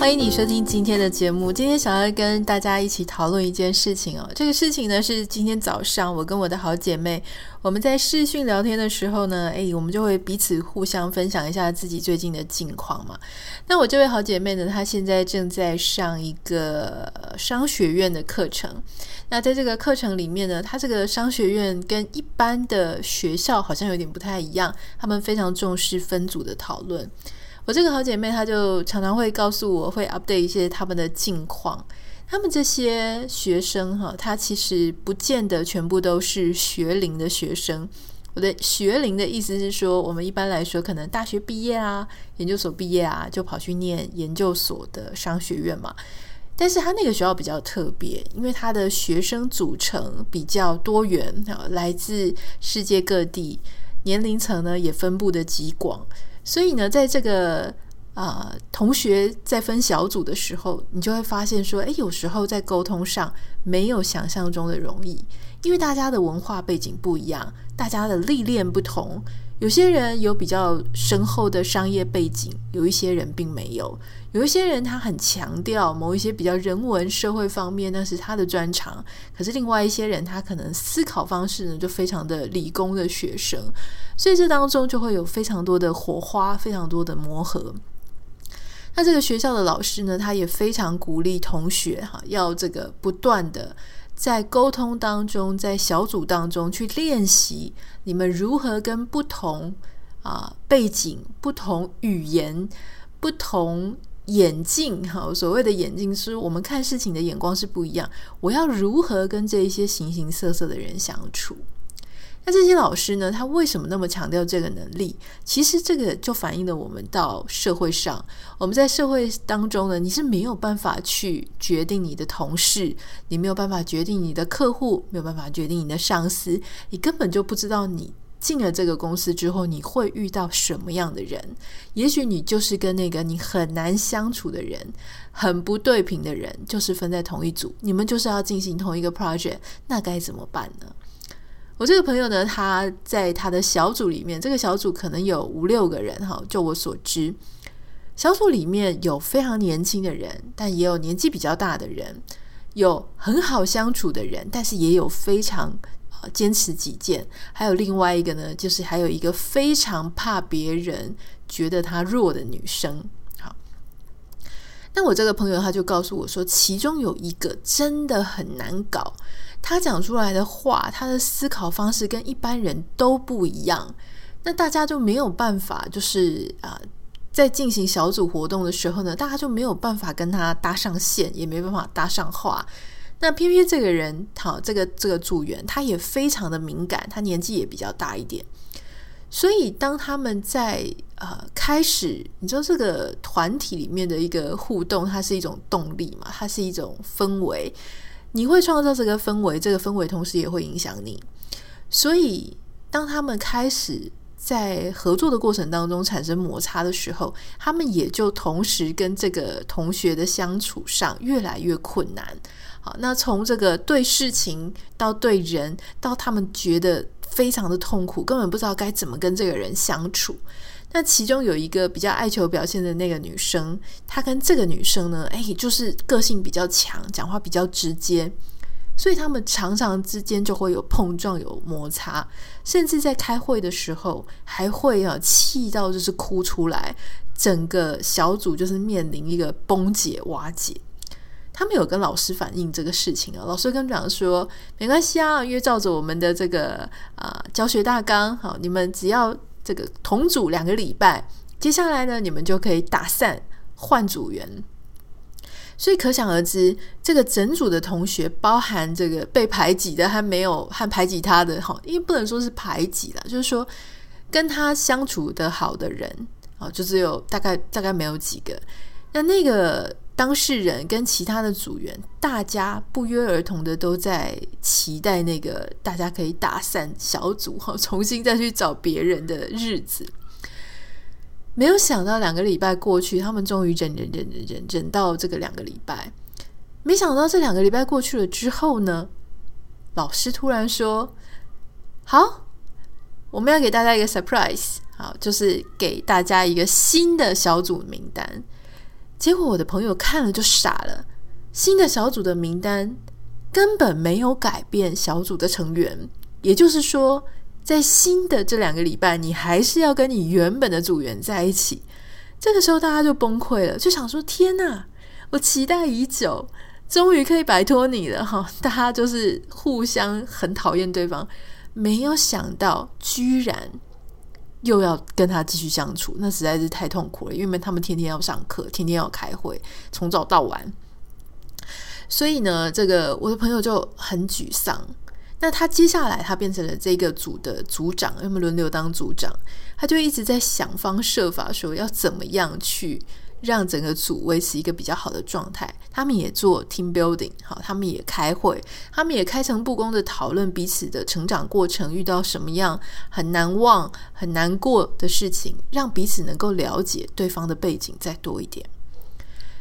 欢迎你收听今天的节目。今天想要跟大家一起讨论一件事情哦。这个事情呢是今天早上我跟我的好姐妹我们在视讯聊天的时候呢，诶，我们就会彼此互相分享一下自己最近的近况嘛。那我这位好姐妹呢，她现在正在上一个商学院的课程。那在这个课程里面呢，她这个商学院跟一般的学校好像有点不太一样，他们非常重视分组的讨论。我这个好姐妹，她就常常会告诉我，会 update 一些他们的近况。他们这些学生哈，他其实不见得全部都是学龄的学生。我的学龄的意思是说，我们一般来说可能大学毕业啊、研究所毕业啊，就跑去念研究所的商学院嘛。但是他那个学校比较特别，因为他的学生组成比较多元，来自世界各地，年龄层呢也分布的极广。所以呢，在这个啊、呃，同学在分小组的时候，你就会发现说，哎，有时候在沟通上没有想象中的容易，因为大家的文化背景不一样，大家的历练不同。有些人有比较深厚的商业背景，有一些人并没有。有一些人他很强调某一些比较人文社会方面，那是他的专长。可是另外一些人，他可能思考方式呢就非常的理工的学生，所以这当中就会有非常多的火花，非常多的磨合。那这个学校的老师呢，他也非常鼓励同学哈，要这个不断的。在沟通当中，在小组当中去练习，你们如何跟不同啊背景、不同语言、不同眼镜，哈，所谓的眼镜是我们看事情的眼光是不一样。我要如何跟这一些形形色色的人相处？这些老师呢，他为什么那么强调这个能力？其实这个就反映了我们到社会上，我们在社会当中呢，你是没有办法去决定你的同事，你没有办法决定你的客户，没有办法决定你的上司，你根本就不知道你进了这个公司之后你会遇到什么样的人。也许你就是跟那个你很难相处的人，很不对频的人，就是分在同一组，你们就是要进行同一个 project，那该怎么办呢？我这个朋友呢，他在他的小组里面，这个小组可能有五六个人哈。就我所知，小组里面有非常年轻的人，但也有年纪比较大的人，有很好相处的人，但是也有非常啊坚持己见，还有另外一个呢，就是还有一个非常怕别人觉得他弱的女生。好，那我这个朋友他就告诉我说，其中有一个真的很难搞。他讲出来的话，他的思考方式跟一般人都不一样，那大家就没有办法，就是啊、在进行小组活动的时候呢，大家就没有办法跟他搭上线，也没办法搭上话。那偏偏这个人，好，这个这个组员，他也非常的敏感，他年纪也比较大一点，所以当他们在呃开始，你知道这个团体里面的一个互动，它是一种动力嘛，它是一种氛围。你会创造这个氛围，这个氛围同时也会影响你。所以，当他们开始在合作的过程当中产生摩擦的时候，他们也就同时跟这个同学的相处上越来越困难。好，那从这个对事情到对人，到他们觉得非常的痛苦，根本不知道该怎么跟这个人相处。那其中有一个比较爱求表现的那个女生，她跟这个女生呢，哎，就是个性比较强，讲话比较直接，所以他们常常之间就会有碰撞、有摩擦，甚至在开会的时候还会啊气到就是哭出来，整个小组就是面临一个崩解、瓦解。他们有跟老师反映这个事情啊，老师跟他们讲说，没关系啊，因为照着我们的这个啊、教学大纲，好，你们只要。这个同组两个礼拜，接下来呢，你们就可以打散换组员。所以可想而知，这个整组的同学，包含这个被排挤的还没有和排挤他的，哈，因为不能说是排挤了，就是说跟他相处的好的人啊，就只有大概大概没有几个。那那个。当事人跟其他的组员，大家不约而同的都在期待那个大家可以打散小组哈，重新再去找别人的日子。没有想到两个礼拜过去，他们终于忍忍忍忍忍忍到这个两个礼拜，没想到这两个礼拜过去了之后呢，老师突然说：“好，我们要给大家一个 surprise，好，就是给大家一个新的小组名单。”结果我的朋友看了就傻了，新的小组的名单根本没有改变小组的成员，也就是说，在新的这两个礼拜，你还是要跟你原本的组员在一起。这个时候大家就崩溃了，就想说：“天哪，我期待已久，终于可以摆脱你了！”哈，大家就是互相很讨厌对方，没有想到居然。又要跟他继续相处，那实在是太痛苦了。因为他们天天要上课，天天要开会，从早到晚。所以呢，这个我的朋友就很沮丧。那他接下来，他变成了这个组的组长，因为轮流当组长，他就一直在想方设法说要怎么样去。让整个组维持一个比较好的状态，他们也做 team building，好，他们也开会，他们也开诚布公的讨论彼此的成长过程，遇到什么样很难忘、很难过的事情，让彼此能够了解对方的背景再多一点。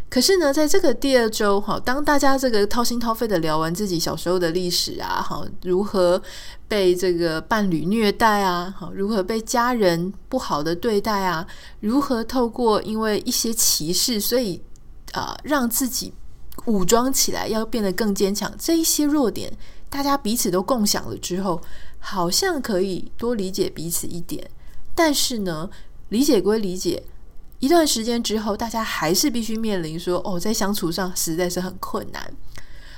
可是呢，在这个第二周，哈，当大家这个掏心掏肺的聊完自己小时候的历史啊，哈，如何被这个伴侣虐待啊，哈，如何被家人不好的对待啊，如何透过因为一些歧视，所以啊，让自己武装起来，要变得更坚强，这一些弱点，大家彼此都共享了之后，好像可以多理解彼此一点。但是呢，理解归理解。一段时间之后，大家还是必须面临说：“哦，在相处上实在是很困难。”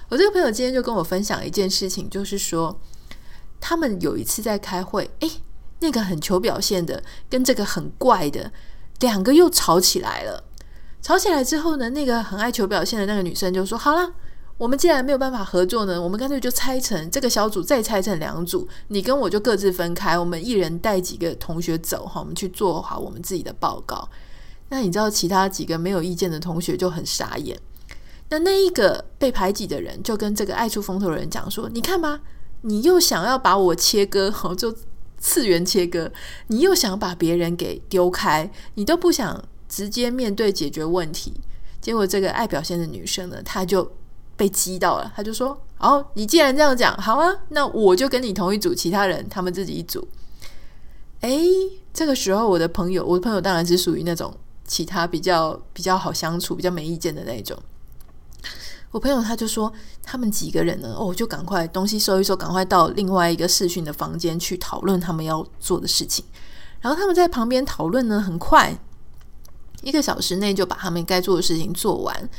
我这个朋友今天就跟我分享一件事情，就是说，他们有一次在开会，诶，那个很求表现的跟这个很怪的两个又吵起来了。吵起来之后呢，那个很爱求表现的那个女生就说：“好了，我们既然没有办法合作呢，我们干脆就拆成这个小组，再拆成两组，你跟我就各自分开，我们一人带几个同学走哈，我们去做好我们自己的报告。”那你知道其他几个没有意见的同学就很傻眼。那那一个被排挤的人就跟这个爱出风头的人讲说：“你看吧，你又想要把我切割，好，就次元切割，你又想把别人给丢开，你都不想直接面对解决问题。”结果这个爱表现的女生呢，她就被激到了，她就说：“哦，你既然这样讲，好啊，那我就跟你同一组，其他人他们自己一组。”诶，这个时候我的朋友，我的朋友当然是属于那种。其他比较比较好相处、比较没意见的那种，我朋友他就说，他们几个人呢，哦，就赶快东西收一收，赶快到另外一个视讯的房间去讨论他们要做的事情。然后他们在旁边讨论呢，很快一个小时内就把他们该做的事情做完。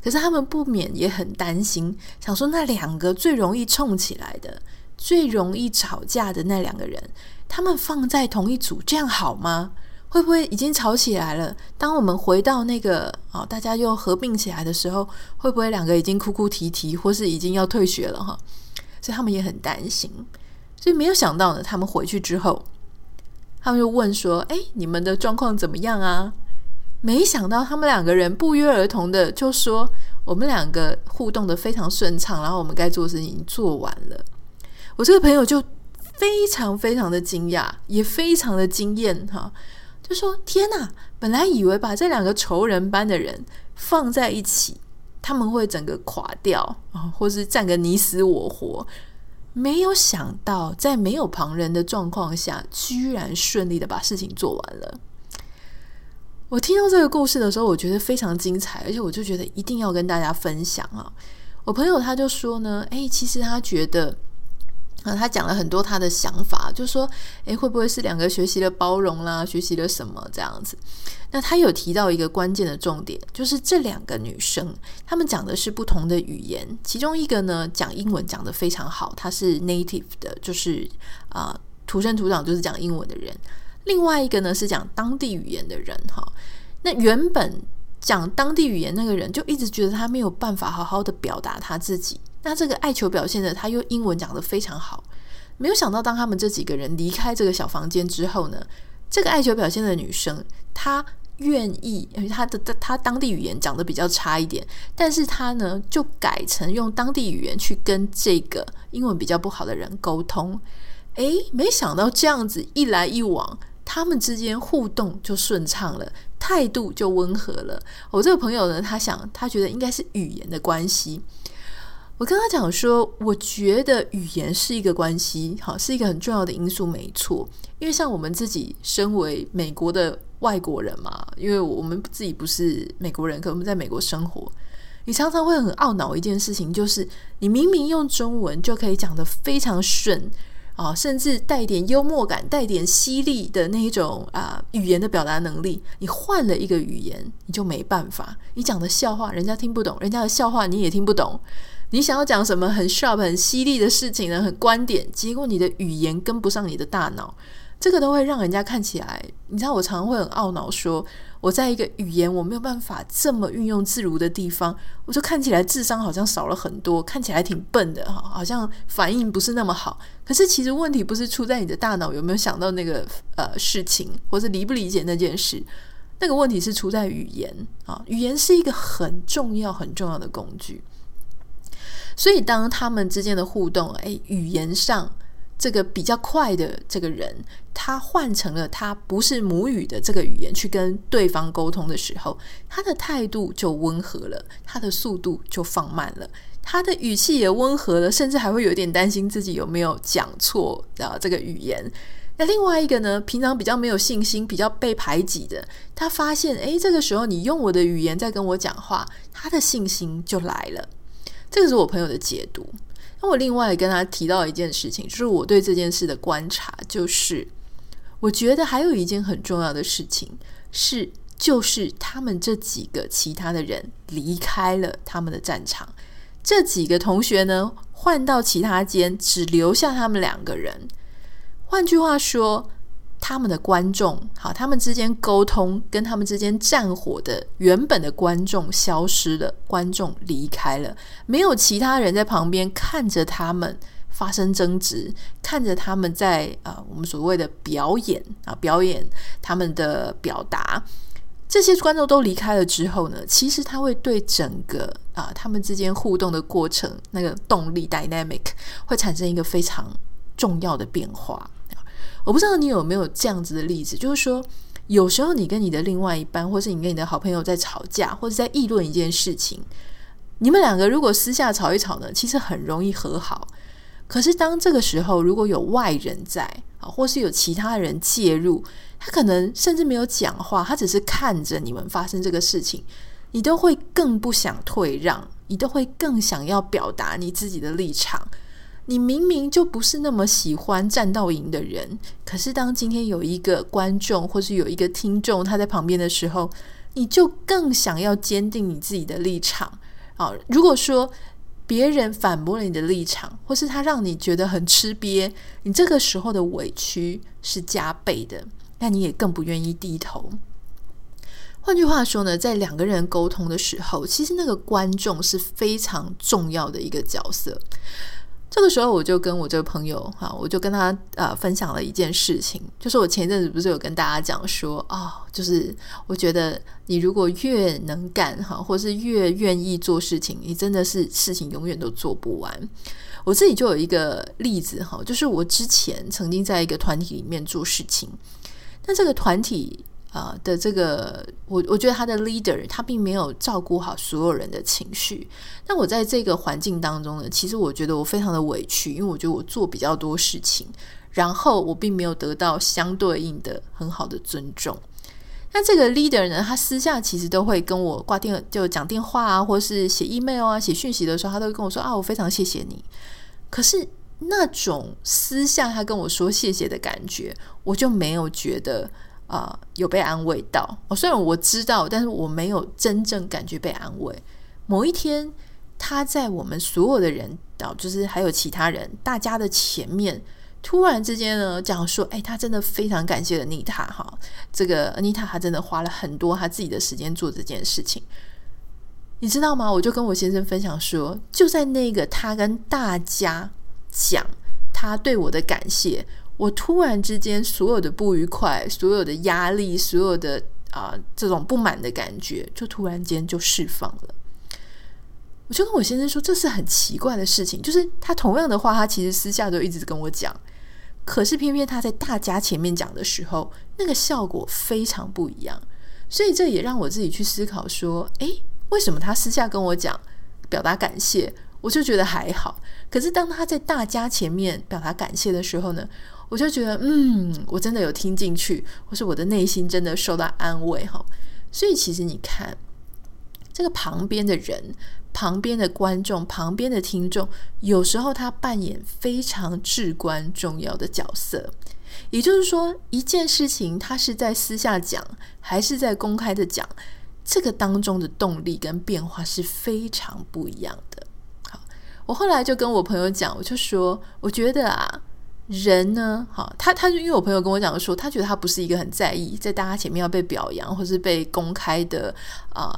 可是他们不免也很担心，想说那两个最容易冲起来的、最容易吵架的那两个人，他们放在同一组，这样好吗？会不会已经吵起来了？当我们回到那个哦，大家又合并起来的时候，会不会两个已经哭哭啼啼，或是已经要退学了哈？所以他们也很担心。所以没有想到呢，他们回去之后，他们就问说：“哎，你们的状况怎么样啊？”没想到他们两个人不约而同的就说：“我们两个互动的非常顺畅，然后我们该做的事情已经做完了。”我这个朋友就非常非常的惊讶，也非常的惊艳哈。就说天哪！本来以为把这两个仇人般的人放在一起，他们会整个垮掉啊，或是战个你死我活。没有想到，在没有旁人的状况下，居然顺利的把事情做完了。我听到这个故事的时候，我觉得非常精彩，而且我就觉得一定要跟大家分享啊。我朋友他就说呢，诶，其实他觉得。啊，他讲了很多他的想法，就说，诶，会不会是两个学习了包容啦，学习了什么这样子？那他有提到一个关键的重点，就是这两个女生，她们讲的是不同的语言，其中一个呢讲英文讲得非常好，她是 native 的，就是啊、土生土长就是讲英文的人；另外一个呢是讲当地语言的人，哈。那原本讲当地语言那个人就一直觉得他没有办法好好的表达他自己。那这个爱求表现的，他又英文讲得非常好，没有想到当他们这几个人离开这个小房间之后呢，这个爱求表现的女生，她愿意，因为她的她当地语言讲得比较差一点，但是她呢就改成用当地语言去跟这个英文比较不好的人沟通，诶，没想到这样子一来一往，他们之间互动就顺畅了，态度就温和了。我这个朋友呢，他想，他觉得应该是语言的关系。我跟他讲说，我觉得语言是一个关系，好，是一个很重要的因素，没错。因为像我们自己身为美国的外国人嘛，因为我们自己不是美国人，可我们在美国生活，你常常会很懊恼一件事情，就是你明明用中文就可以讲得非常顺。啊，甚至带点幽默感、带点犀利的那一种啊语言的表达能力，你换了一个语言，你就没办法。你讲的笑话人家听不懂，人家的笑话你也听不懂。你想要讲什么很 sharp、很犀利的事情呢？很观点，结果你的语言跟不上你的大脑。这个都会让人家看起来，你知道，我常常会很懊恼，说我在一个语言我没有办法这么运用自如的地方，我就看起来智商好像少了很多，看起来挺笨的哈，好像反应不是那么好。可是其实问题不是出在你的大脑有没有想到那个呃事情，或是理不理解那件事，那个问题是出在语言啊，语言是一个很重要很重要的工具。所以当他们之间的互动，诶，语言上。这个比较快的这个人，他换成了他不是母语的这个语言去跟对方沟通的时候，他的态度就温和了，他的速度就放慢了，他的语气也温和了，甚至还会有点担心自己有没有讲错啊这个语言。那另外一个呢，平常比较没有信心、比较被排挤的，他发现，诶，这个时候你用我的语言在跟我讲话，他的信心就来了。这个是我朋友的解读。那我另外跟他提到一件事情，就是我对这件事的观察，就是我觉得还有一件很重要的事情是，就是他们这几个其他的人离开了他们的战场，这几个同学呢，换到其他间，只留下他们两个人。换句话说。他们的观众，好，他们之间沟通跟他们之间战火的原本的观众消失了，观众离开了，没有其他人在旁边看着他们发生争执，看着他们在啊、呃，我们所谓的表演啊，表演他们的表达，这些观众都离开了之后呢，其实他会对整个啊、他们之间互动的过程那个动力 dynamic 会产生一个非常重要的变化。我不知道你有没有这样子的例子，就是说，有时候你跟你的另外一半，或是你跟你的好朋友在吵架，或者在议论一件事情，你们两个如果私下吵一吵呢，其实很容易和好。可是当这个时候如果有外人在啊，或是有其他人介入，他可能甚至没有讲话，他只是看着你们发生这个事情，你都会更不想退让，你都会更想要表达你自己的立场。你明明就不是那么喜欢战斗营的人，可是当今天有一个观众或是有一个听众他在旁边的时候，你就更想要坚定你自己的立场啊！如果说别人反驳了你的立场，或是他让你觉得很吃瘪，你这个时候的委屈是加倍的，那你也更不愿意低头。换句话说呢，在两个人沟通的时候，其实那个观众是非常重要的一个角色。这个时候，我就跟我这个朋友哈，我就跟他呃分享了一件事情，就是我前阵子不是有跟大家讲说啊、哦，就是我觉得你如果越能干哈，或是越愿意做事情，你真的是事情永远都做不完。我自己就有一个例子哈，就是我之前曾经在一个团体里面做事情，那这个团体。啊、的这个，我我觉得他的 leader 他并没有照顾好所有人的情绪。那我在这个环境当中呢，其实我觉得我非常的委屈，因为我觉得我做比较多事情，然后我并没有得到相对应的很好的尊重。那这个 leader 呢，他私下其实都会跟我挂电，就讲电话啊，或是写 email 啊，写讯息的时候，他都会跟我说啊，我非常谢谢你。可是那种私下他跟我说谢谢的感觉，我就没有觉得。啊、呃，有被安慰到。哦，虽然我知道，但是我没有真正感觉被安慰。某一天，他在我们所有的人，啊，就是还有其他人，大家的前面，突然之间呢，讲说，哎，他真的非常感谢 Anita 哈，这个 Anita 他真的花了很多他自己的时间做这件事情，你知道吗？我就跟我先生分享说，就在那个他跟大家讲他对我的感谢。我突然之间，所有的不愉快、所有的压力、所有的啊、这种不满的感觉，就突然间就释放了。我就跟我先生说，这是很奇怪的事情，就是他同样的话，他其实私下都一直跟我讲，可是偏偏他在大家前面讲的时候，那个效果非常不一样。所以这也让我自己去思考说，诶，为什么他私下跟我讲表达感谢，我就觉得还好。可是当他在大家前面表达感谢的时候呢，我就觉得，嗯，我真的有听进去，或是我的内心真的受到安慰哈。所以其实你看，这个旁边的人。旁边的观众、旁边的听众，有时候他扮演非常至关重要的角色。也就是说，一件事情他是在私下讲，还是在公开的讲，这个当中的动力跟变化是非常不一样的。好，我后来就跟我朋友讲，我就说，我觉得啊，人呢，好，他他因为我朋友跟我讲说，他觉得他不是一个很在意在大家前面要被表扬或是被公开的啊。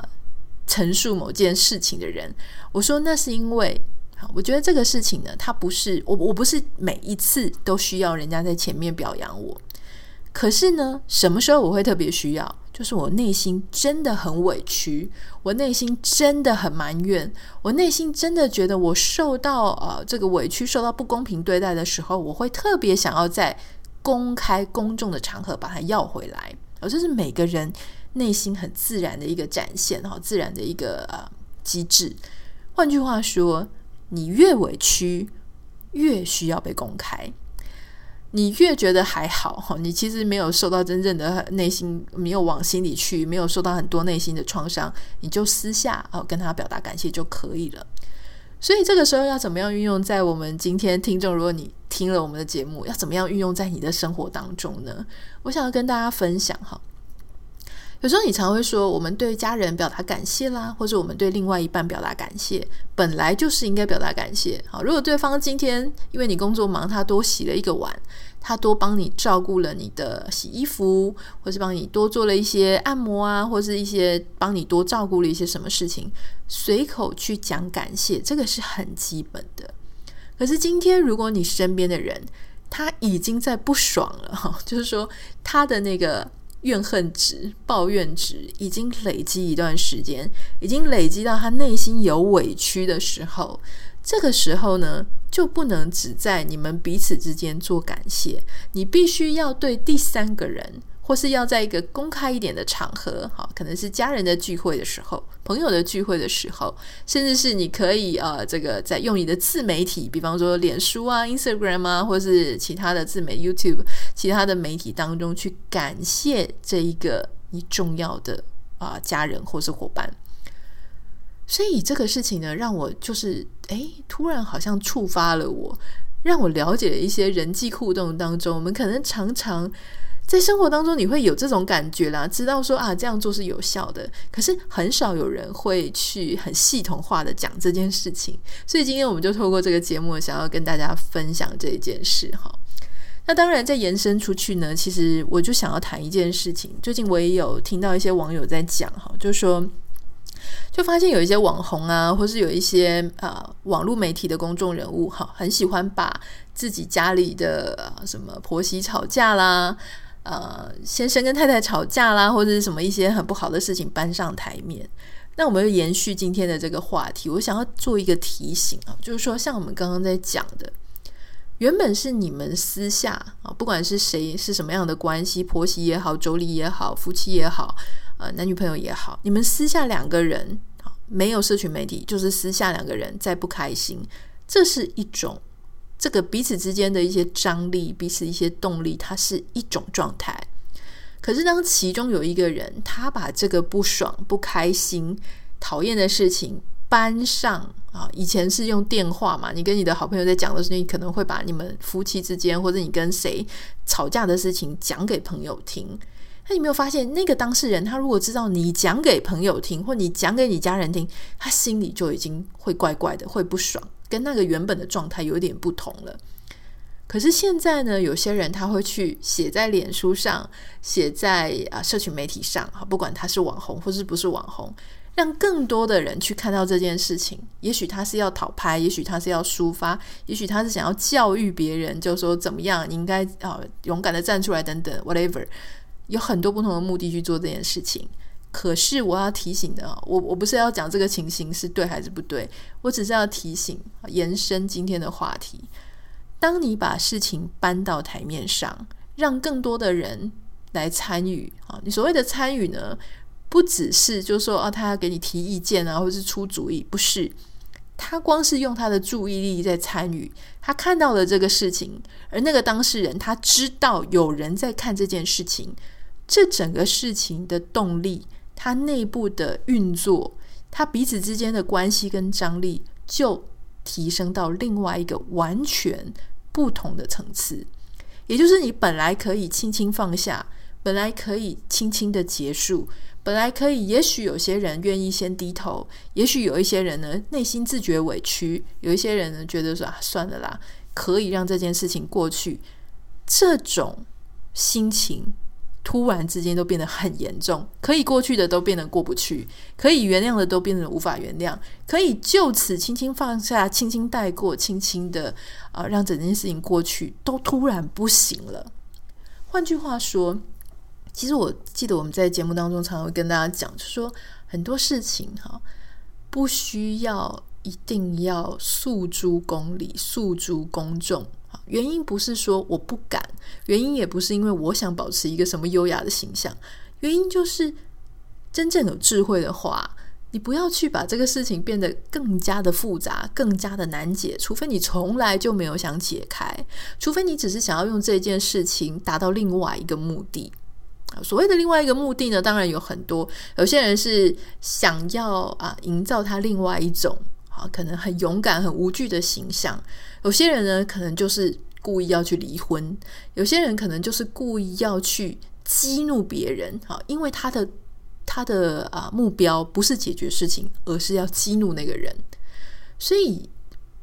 陈述某件事情的人，我说那是因为，我觉得这个事情呢，他不是我，我不是每一次都需要人家在前面表扬我。可是呢，什么时候我会特别需要？就是我内心真的很委屈，我内心真的很埋怨，我内心真的觉得我受到呃这个委屈，受到不公平对待的时候，我会特别想要在公开公众的场合把它要回来。而这是每个人。内心很自然的一个展现，哈，自然的一个呃机制。换句话说，你越委屈，越需要被公开；你越觉得还好，哈，你其实没有受到真正的内心，没有往心里去，没有受到很多内心的创伤，你就私下哦跟他表达感谢就可以了。所以这个时候要怎么样运用在我们今天听众？如果你听了我们的节目，要怎么样运用在你的生活当中呢？我想要跟大家分享哈。有时候你常会说，我们对家人表达感谢啦，或者我们对另外一半表达感谢，本来就是应该表达感谢。好，如果对方今天因为你工作忙，他多洗了一个碗，他多帮你照顾了你的洗衣服，或是帮你多做了一些按摩啊，或是一些帮你多照顾了一些什么事情，随口去讲感谢，这个是很基本的。可是今天，如果你身边的人他已经在不爽了，哈，就是说他的那个。怨恨值、抱怨值已经累积一段时间，已经累积到他内心有委屈的时候，这个时候呢，就不能只在你们彼此之间做感谢，你必须要对第三个人。或是要在一个公开一点的场合，好，可能是家人的聚会的时候，朋友的聚会的时候，甚至是你可以呃，这个在用你的自媒体，比方说脸书啊、Instagram 啊，或是其他的自媒 YouTube、其他的媒体当中去感谢这一个你重要的啊、家人或是伙伴。所以这个事情呢，让我就是诶，突然好像触发了我，让我了解了一些人际互动当中，我们可能常常。在生活当中，你会有这种感觉啦，知道说啊，这样做是有效的。可是很少有人会去很系统化的讲这件事情，所以今天我们就透过这个节目，想要跟大家分享这一件事哈。那当然，再延伸出去呢，其实我就想要谈一件事情。最近我也有听到一些网友在讲哈，就是说，就发现有一些网红啊，或是有一些呃网络媒体的公众人物哈，很喜欢把自己家里的什么婆媳吵架啦。呃，先生跟太太吵架啦，或者是什么一些很不好的事情搬上台面。那我们就延续今天的这个话题，我想要做一个提醒啊，就是说，像我们刚刚在讲的，原本是你们私下啊，不管是谁是什么样的关系，婆媳也好，妯娌也好，夫妻也好，呃，男女朋友也好，你们私下两个人啊，没有社群媒体，就是私下两个人再不开心，这是一种。这个彼此之间的一些张力，彼此一些动力，它是一种状态。可是当其中有一个人，他把这个不爽、不开心、讨厌的事情搬上啊，以前是用电话嘛，你跟你的好朋友在讲的时候，你可能会把你们夫妻之间或者你跟谁吵架的事情讲给朋友听。那你没有发现，那个当事人他如果知道你讲给朋友听，或你讲给你家人听，他心里就已经会怪怪的，会不爽。跟那个原本的状态有点不同了。可是现在呢，有些人他会去写在脸书上，写在啊社群媒体上，哈，不管他是网红或是不是网红，让更多的人去看到这件事情。也许他是要讨拍，也许他是要抒发，也许他是想要教育别人，就说怎么样，你应该啊勇敢的站出来等等，whatever，有很多不同的目的去做这件事情。可是我要提醒的，我我不是要讲这个情形是对还是不对，我只是要提醒，延伸今天的话题。当你把事情搬到台面上，让更多的人来参与啊，你所谓的参与呢，不只是就是说哦，他要给你提意见啊，或者是出主意，不是。他光是用他的注意力在参与，他看到了这个事情，而那个当事人他知道有人在看这件事情，这整个事情的动力，他内部的运作，他彼此之间的关系跟张力，就提升到另外一个完全不同的层次。也就是你本来可以轻轻放下，本来可以轻轻的结束。本来可以，也许有些人愿意先低头，也许有一些人呢内心自觉委屈，有一些人呢觉得说算了啦，可以让这件事情过去。这种心情突然之间都变得很严重，可以过去的都变得过不去，可以原谅的都变得无法原谅，可以就此轻轻放下、轻轻带过、轻轻的啊、让整件事情过去，都突然不行了。换句话说。其实我记得我们在节目当中常常会跟大家讲，就说很多事情哈，不需要一定要诉诸公理、诉诸公众。原因不是说我不敢，原因也不是因为我想保持一个什么优雅的形象，原因就是真正有智慧的话，你不要去把这个事情变得更加的复杂、更加的难解，除非你从来就没有想解开，除非你只是想要用这件事情达到另外一个目的。所谓的另外一个目的呢，当然有很多。有些人是想要啊，营造他另外一种啊，可能很勇敢、很无惧的形象。有些人呢，可能就是故意要去离婚。有些人可能就是故意要去激怒别人，啊，因为他的他的啊目标不是解决事情，而是要激怒那个人。所以，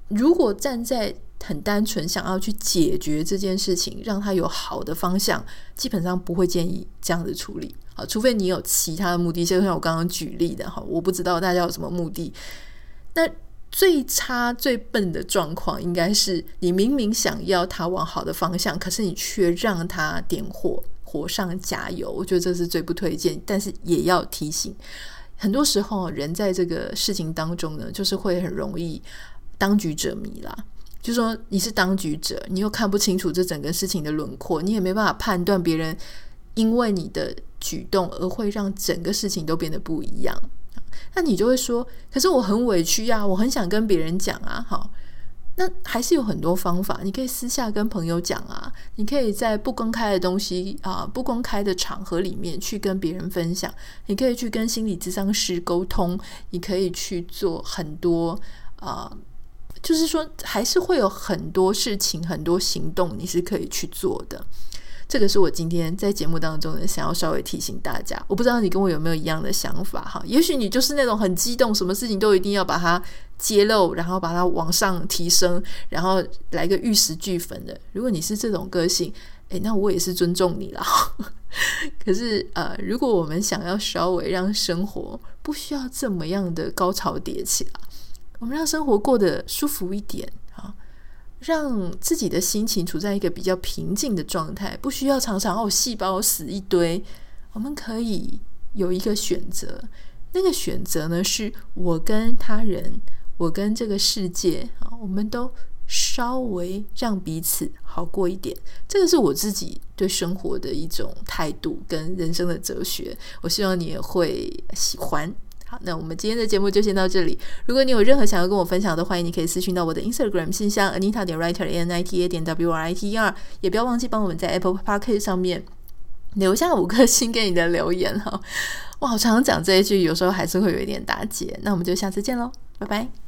如果站在很单纯想要去解决这件事情，让他有好的方向，基本上不会建议这样子处理。好，除非你有其他的目的，就像我刚刚举例的哈，我不知道大家有什么目的。那最差最笨的状况，应该是你明明想要他往好的方向，可是你却让他点火，火上加油。我觉得这是最不推荐，但是也要提醒，很多时候人在这个事情当中呢，就是会很容易当局者迷啦。就说你是当局者，你又看不清楚这整个事情的轮廓，你也没办法判断别人因为你的举动而会让整个事情都变得不一样。那你就会说，可是我很委屈呀，我很想跟别人讲啊。好，那还是有很多方法，你可以私下跟朋友讲啊，你可以在不公开的东西啊、不公开的场合里面去跟别人分享，你可以去跟心理咨商师沟通，你可以去做很多啊。就是说，还是会有很多事情、很多行动，你是可以去做的。这个是我今天在节目当中呢，想要稍微提醒大家。我不知道你跟我有没有一样的想法哈？也许你就是那种很激动，什么事情都一定要把它揭露，然后把它往上提升，然后来个玉石俱焚的。如果你是这种个性，诶，那我也是尊重你了。可是呃，如果我们想要稍微让生活不需要这么样的高潮迭起。我们让生活过得舒服一点，让自己的心情处在一个比较平静的状态，不需要常常哦细胞死一堆。我们可以有一个选择，那个选择呢，是我跟他人，我跟这个世界啊，我们都稍微让彼此好过一点。这个是我自己对生活的一种态度跟人生的哲学。我希望你也会喜欢。好，那我们今天的节目就先到这里。如果你有任何想要跟我分享的，欢迎你可以私讯到我的 Instagram 信箱 Anita 点 Writer A N I T A 点 W R I T E R，也不要忘记帮我们在 Apple Podcast 上面留下五颗星给你的留言哈。我好常常讲这一句，有时候还是会有一点打结。那我们就下次见喽，拜拜。